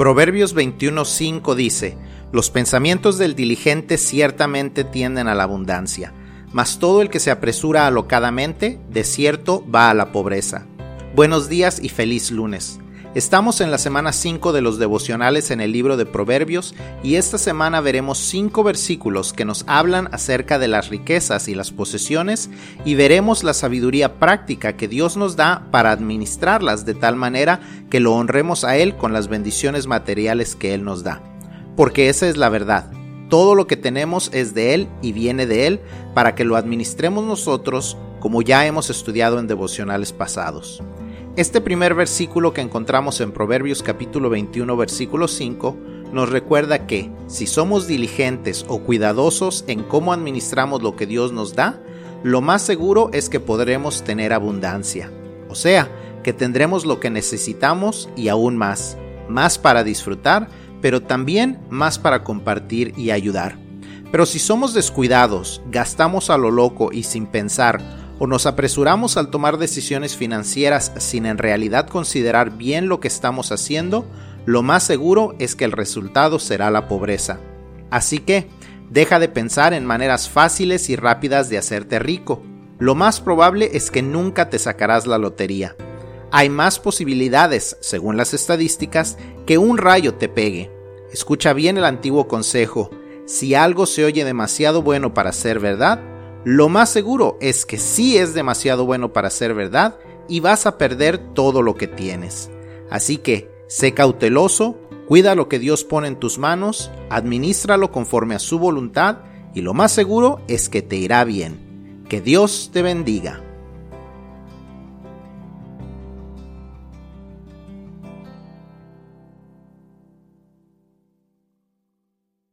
Proverbios 21:5 dice, Los pensamientos del diligente ciertamente tienden a la abundancia, mas todo el que se apresura alocadamente, de cierto va a la pobreza. Buenos días y feliz lunes. Estamos en la semana 5 de los devocionales en el libro de Proverbios y esta semana veremos 5 versículos que nos hablan acerca de las riquezas y las posesiones y veremos la sabiduría práctica que Dios nos da para administrarlas de tal manera que lo honremos a Él con las bendiciones materiales que Él nos da. Porque esa es la verdad. Todo lo que tenemos es de Él y viene de Él para que lo administremos nosotros como ya hemos estudiado en devocionales pasados. Este primer versículo que encontramos en Proverbios capítulo 21 versículo 5 nos recuerda que si somos diligentes o cuidadosos en cómo administramos lo que Dios nos da, lo más seguro es que podremos tener abundancia. O sea, que tendremos lo que necesitamos y aún más, más para disfrutar, pero también más para compartir y ayudar. Pero si somos descuidados, gastamos a lo loco y sin pensar, o nos apresuramos al tomar decisiones financieras sin en realidad considerar bien lo que estamos haciendo, lo más seguro es que el resultado será la pobreza. Así que, deja de pensar en maneras fáciles y rápidas de hacerte rico. Lo más probable es que nunca te sacarás la lotería. Hay más posibilidades, según las estadísticas, que un rayo te pegue. Escucha bien el antiguo consejo. Si algo se oye demasiado bueno para ser verdad, lo más seguro es que sí es demasiado bueno para ser verdad y vas a perder todo lo que tienes. Así que, sé cauteloso, cuida lo que Dios pone en tus manos, administralo conforme a su voluntad y lo más seguro es que te irá bien. Que Dios te bendiga.